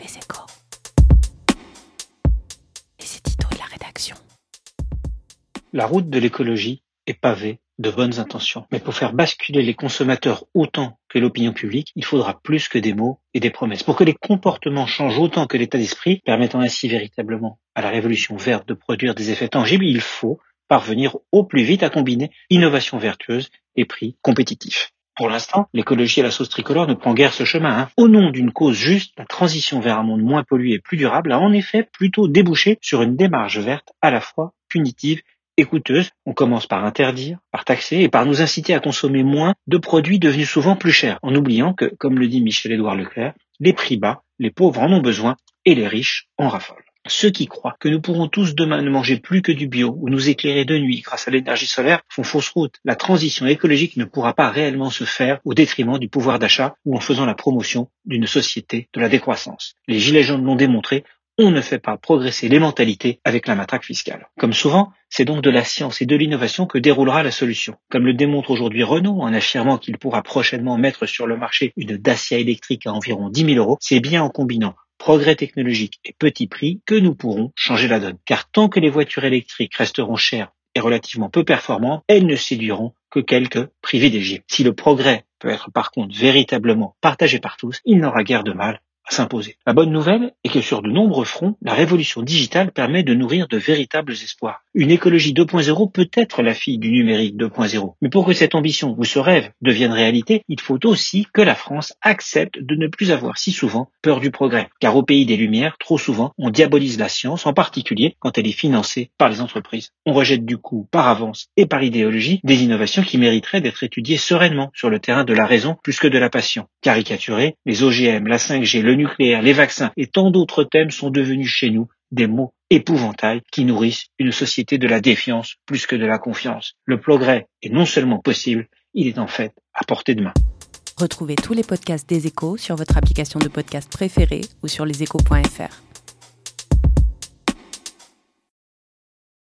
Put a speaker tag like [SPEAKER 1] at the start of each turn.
[SPEAKER 1] Les échos. Et c'est Tito de la rédaction.
[SPEAKER 2] La route de l'écologie est pavée de bonnes intentions. Mais pour faire basculer les consommateurs autant que l'opinion publique, il faudra plus que des mots et des promesses. Pour que les comportements changent autant que l'état d'esprit, permettant ainsi véritablement à la révolution verte de produire des effets tangibles, il faut parvenir au plus vite à combiner innovation vertueuse et prix compétitifs. Pour l'instant, l'écologie à la sauce tricolore ne prend guère ce chemin. Hein. Au nom d'une cause juste, la transition vers un monde moins pollué et plus durable a en effet plutôt débouché sur une démarche verte à la fois punitive et coûteuse. On commence par interdire, par taxer et par nous inciter à consommer moins de produits devenus souvent plus chers, en oubliant que, comme le dit Michel-Édouard Leclerc, les prix bas, les pauvres en ont besoin et les riches en raffolent. Ceux qui croient que nous pourrons tous demain ne manger plus que du bio ou nous éclairer de nuit grâce à l'énergie solaire font fausse route. La transition écologique ne pourra pas réellement se faire au détriment du pouvoir d'achat ou en faisant la promotion d'une société de la décroissance. Les gilets jaunes l'ont démontré, on ne fait pas progresser les mentalités avec la matraque fiscale. Comme souvent, c'est donc de la science et de l'innovation que déroulera la solution. Comme le démontre aujourd'hui Renault en affirmant qu'il pourra prochainement mettre sur le marché une Dacia électrique à environ 10 000 euros, c'est bien en combinant progrès technologique et petit prix que nous pourrons changer la donne. Car tant que les voitures électriques resteront chères et relativement peu performantes, elles ne séduiront que quelques privilégiés. Si le progrès peut être par contre véritablement partagé par tous, il n'aura guère de mal s'imposer. La bonne nouvelle est que sur de nombreux fronts, la révolution digitale permet de nourrir de véritables espoirs. Une écologie 2.0 peut être la fille du numérique 2.0. Mais pour que cette ambition ou ce rêve devienne réalité, il faut aussi que la France accepte de ne plus avoir si souvent peur du progrès. Car au pays des Lumières, trop souvent, on diabolise la science, en particulier quand elle est financée par les entreprises. On rejette du coup, par avance et par idéologie, des innovations qui mériteraient d'être étudiées sereinement sur le terrain de la raison plus que de la passion. Caricaturées, les OGM, la 5G, le nucléaire, les vaccins et tant d'autres thèmes sont devenus chez nous des mots épouvantails qui nourrissent une société de la défiance plus que de la confiance. Le progrès est non seulement possible, il est en fait à portée de main.
[SPEAKER 1] Retrouvez tous les podcasts des échos sur votre application de podcast préférée ou sur leséchos.fr.